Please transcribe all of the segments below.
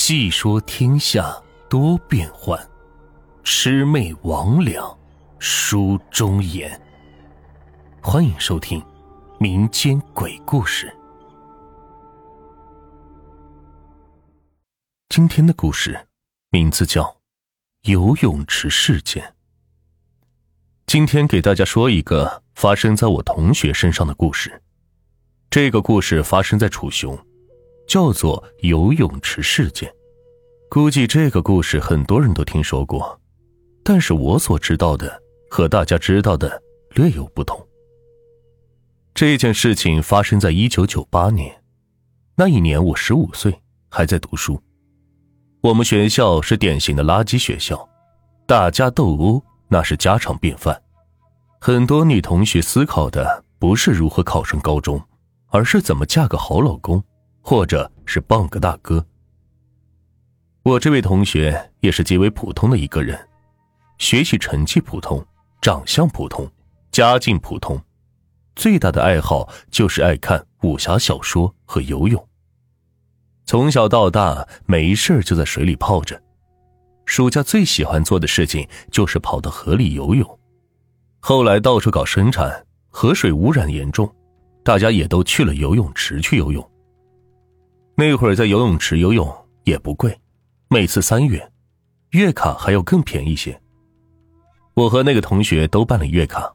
细说天下多变幻，魑魅魍魉书中言。欢迎收听民间鬼故事。今天的故事名字叫《游泳池事件》。今天给大家说一个发生在我同学身上的故事。这个故事发生在楚雄。叫做游泳池事件，估计这个故事很多人都听说过，但是我所知道的和大家知道的略有不同。这件事情发生在一九九八年，那一年我十五岁，还在读书。我们学校是典型的垃圾学校，打架斗殴那是家常便饭。很多女同学思考的不是如何考上高中，而是怎么嫁个好老公。或者是傍个大哥。我这位同学也是极为普通的一个人，学习成绩普通，长相普通，家境普通，最大的爱好就是爱看武侠小说和游泳。从小到大没事就在水里泡着，暑假最喜欢做的事情就是跑到河里游泳。后来到处搞生产，河水污染严重，大家也都去了游泳池去游泳。那会儿在游泳池游泳也不贵，每次三元，月卡还要更便宜些。我和那个同学都办了月卡，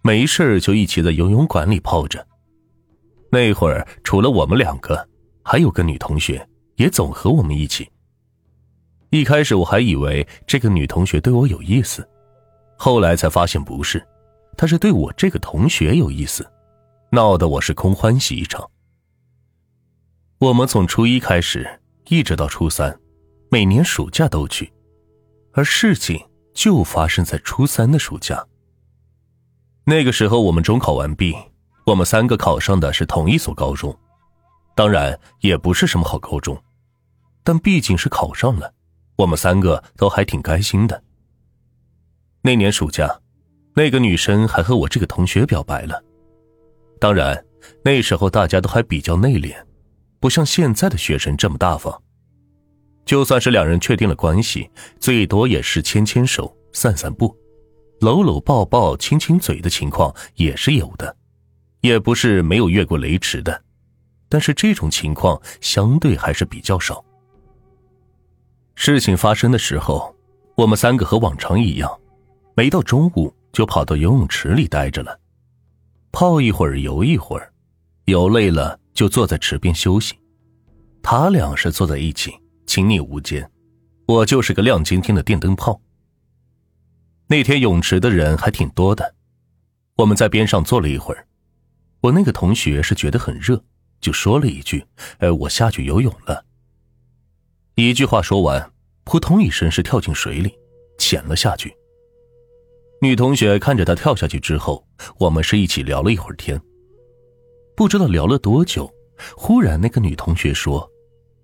没事就一起在游泳馆里泡着。那会儿除了我们两个，还有个女同学也总和我们一起。一开始我还以为这个女同学对我有意思，后来才发现不是，她是对我这个同学有意思，闹得我是空欢喜一场。我们从初一开始，一直到初三，每年暑假都去，而事情就发生在初三的暑假。那个时候我们中考完毕，我们三个考上的是同一所高中，当然也不是什么好高中，但毕竟是考上了，我们三个都还挺开心的。那年暑假，那个女生还和我这个同学表白了，当然那时候大家都还比较内敛。不像现在的学生这么大方，就算是两人确定了关系，最多也是牵牵手、散散步，搂搂抱抱、亲亲嘴的情况也是有的，也不是没有越过雷池的，但是这种情况相对还是比较少。事情发生的时候，我们三个和往常一样，没到中午就跑到游泳池里待着了，泡一会儿，游一会儿，游累了。就坐在池边休息，他俩是坐在一起，亲密无间。我就是个亮晶晶的电灯泡。那天泳池的人还挺多的，我们在边上坐了一会儿。我那个同学是觉得很热，就说了一句：“呃，我下去游泳了。”一句话说完，扑通一声是跳进水里，潜了下去。女同学看着他跳下去之后，我们是一起聊了一会儿天。不知道聊了多久，忽然那个女同学说：“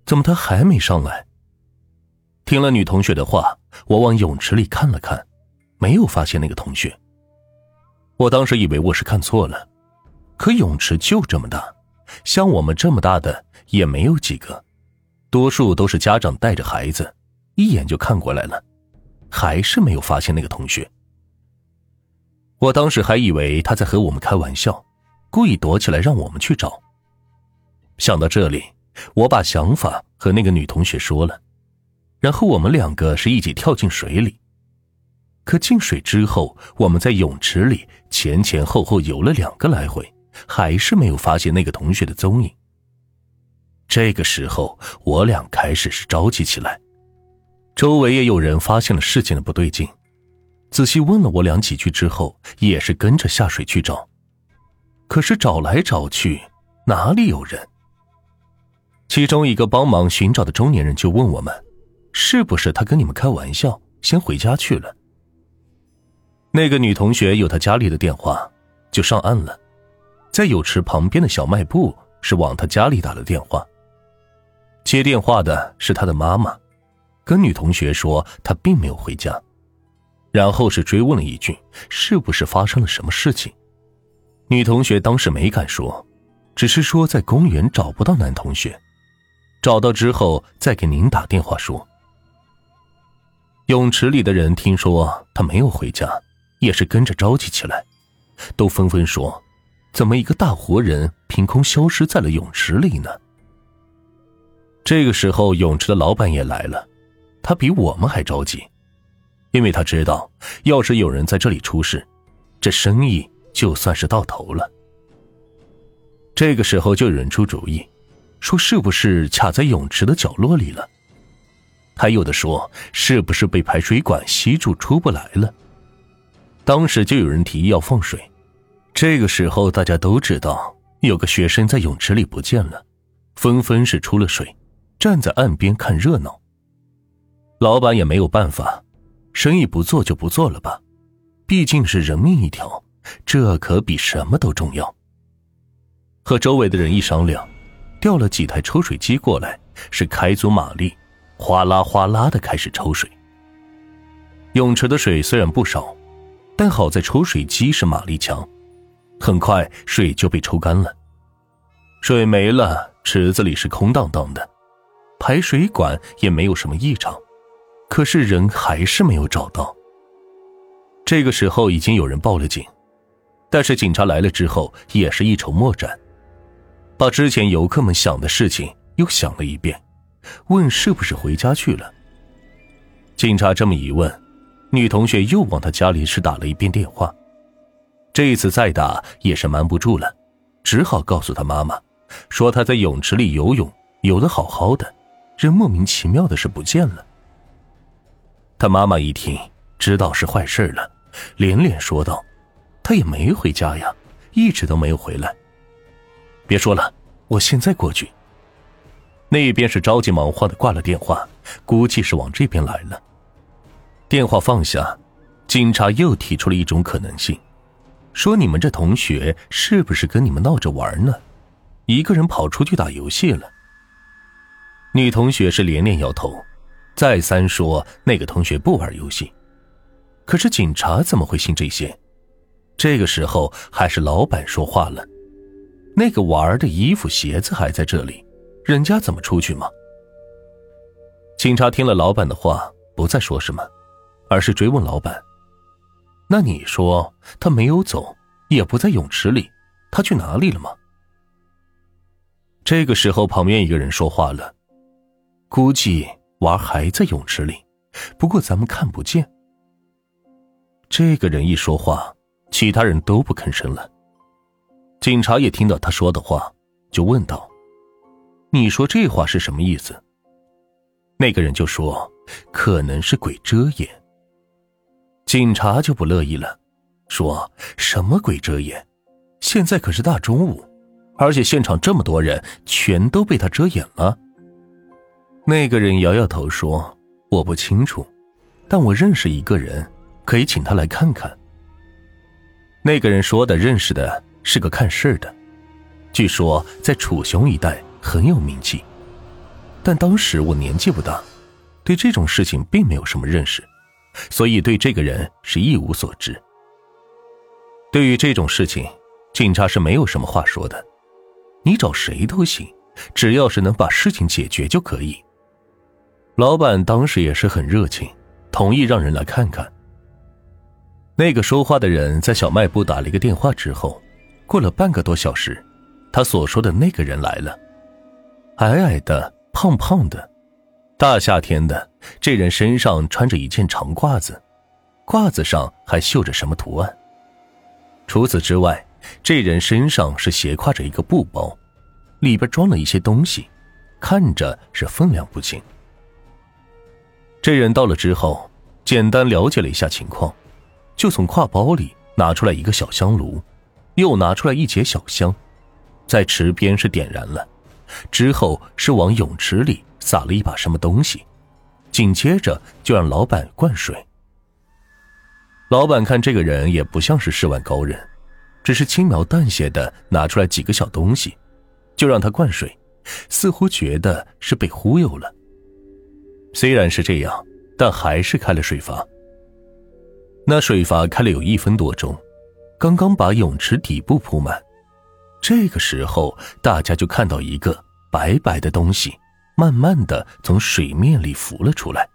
怎么他还没上来？”听了女同学的话，我往泳池里看了看，没有发现那个同学。我当时以为我是看错了，可泳池就这么大，像我们这么大的也没有几个，多数都是家长带着孩子，一眼就看过来了，还是没有发现那个同学。我当时还以为他在和我们开玩笑。故意躲起来让我们去找。想到这里，我把想法和那个女同学说了，然后我们两个是一起跳进水里。可进水之后，我们在泳池里前前后后游了两个来回，还是没有发现那个同学的踪影。这个时候，我俩开始是着急起来。周围也有人发现了事情的不对劲，仔细问了我俩几句之后，也是跟着下水去找。可是找来找去，哪里有人？其中一个帮忙寻找的中年人就问我们：“是不是他跟你们开玩笑，先回家去了？”那个女同学有她家里的电话，就上岸了，在泳池旁边的小卖部是往她家里打了电话。接电话的是她的妈妈，跟女同学说她并没有回家，然后是追问了一句：“是不是发生了什么事情？”女同学当时没敢说，只是说在公园找不到男同学，找到之后再给您打电话说。泳池里的人听说他没有回家，也是跟着着急起来，都纷纷说：“怎么一个大活人凭空消失在了泳池里呢？”这个时候，泳池的老板也来了，他比我们还着急，因为他知道，要是有人在这里出事，这生意就算是到头了。这个时候，就有人出主意，说是不是卡在泳池的角落里了？还有的说是不是被排水管吸住出不来了？当时就有人提议要放水。这个时候，大家都知道有个学生在泳池里不见了，纷纷是出了水，站在岸边看热闹。老板也没有办法，生意不做就不做了吧，毕竟是人命一条，这可比什么都重要。和周围的人一商量，调了几台抽水机过来，是开足马力，哗啦哗啦的开始抽水。泳池的水虽然不少，但好在抽水机是马力强，很快水就被抽干了。水没了，池子里是空荡荡的，排水管也没有什么异常，可是人还是没有找到。这个时候已经有人报了警，但是警察来了之后也是一筹莫展。把之前游客们想的事情又想了一遍，问是不是回家去了。警察这么一问，女同学又往她家里是打了一遍电话。这一次再打也是瞒不住了，只好告诉她妈妈，说她在泳池里游泳，游的好好的，人莫名其妙的是不见了。她妈妈一听，知道是坏事了，连连说道：“他也没回家呀，一直都没有回来。”别说了，我现在过去。那边是着急忙慌的挂了电话，估计是往这边来了。电话放下，警察又提出了一种可能性，说你们这同学是不是跟你们闹着玩呢？一个人跑出去打游戏了。女同学是连连摇头，再三说那个同学不玩游戏。可是警察怎么会信这些？这个时候还是老板说话了。那个娃儿的衣服、鞋子还在这里，人家怎么出去吗？警察听了老板的话，不再说什么，而是追问老板：“那你说他没有走，也不在泳池里，他去哪里了吗？”这个时候，旁边一个人说话了：“估计娃还在泳池里，不过咱们看不见。”这个人一说话，其他人都不吭声了。警察也听到他说的话，就问道：“你说这话是什么意思？”那个人就说：“可能是鬼遮眼。”警察就不乐意了，说什么鬼遮眼？现在可是大中午，而且现场这么多人，全都被他遮掩了。那个人摇摇头说：“我不清楚，但我认识一个人，可以请他来看看。”那个人说的认识的。是个看事的，据说在楚雄一带很有名气，但当时我年纪不大，对这种事情并没有什么认识，所以对这个人是一无所知。对于这种事情，警察是没有什么话说的，你找谁都行，只要是能把事情解决就可以。老板当时也是很热情，同意让人来看看。那个说话的人在小卖部打了一个电话之后。过了半个多小时，他所说的那个人来了，矮矮的、胖胖的，大夏天的，这人身上穿着一件长褂子，褂子上还绣着什么图案。除此之外，这人身上是斜挎着一个布包，里边装了一些东西，看着是分量不轻。这人到了之后，简单了解了一下情况，就从挎包里拿出来一个小香炉。又拿出来一截小香，在池边是点燃了，之后是往泳池里撒了一把什么东西，紧接着就让老板灌水。老板看这个人也不像是世外高人，只是轻描淡写的拿出来几个小东西，就让他灌水，似乎觉得是被忽悠了。虽然是这样，但还是开了水阀。那水阀开了有一分多钟。刚刚把泳池底部铺满，这个时候大家就看到一个白白的东西慢慢的从水面里浮了出来。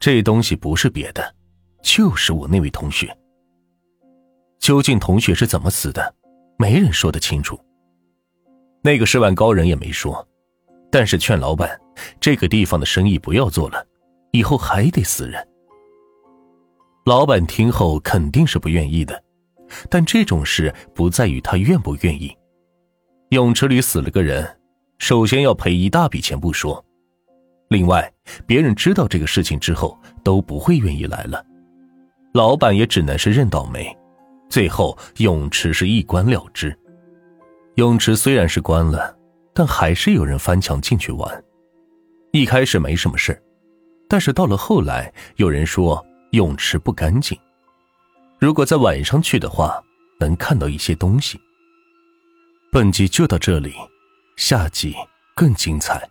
这东西不是别的，就是我那位同学。究竟同学是怎么死的，没人说得清楚。那个十万高人也没说，但是劝老板，这个地方的生意不要做了，以后还得死人。老板听后肯定是不愿意的，但这种事不在于他愿不愿意。泳池里死了个人，首先要赔一大笔钱不说，另外别人知道这个事情之后都不会愿意来了，老板也只能是认倒霉。最后泳池是一关了之。泳池虽然是关了，但还是有人翻墙进去玩。一开始没什么事但是到了后来，有人说。泳池不干净，如果在晚上去的话，能看到一些东西。本集就到这里，下集更精彩。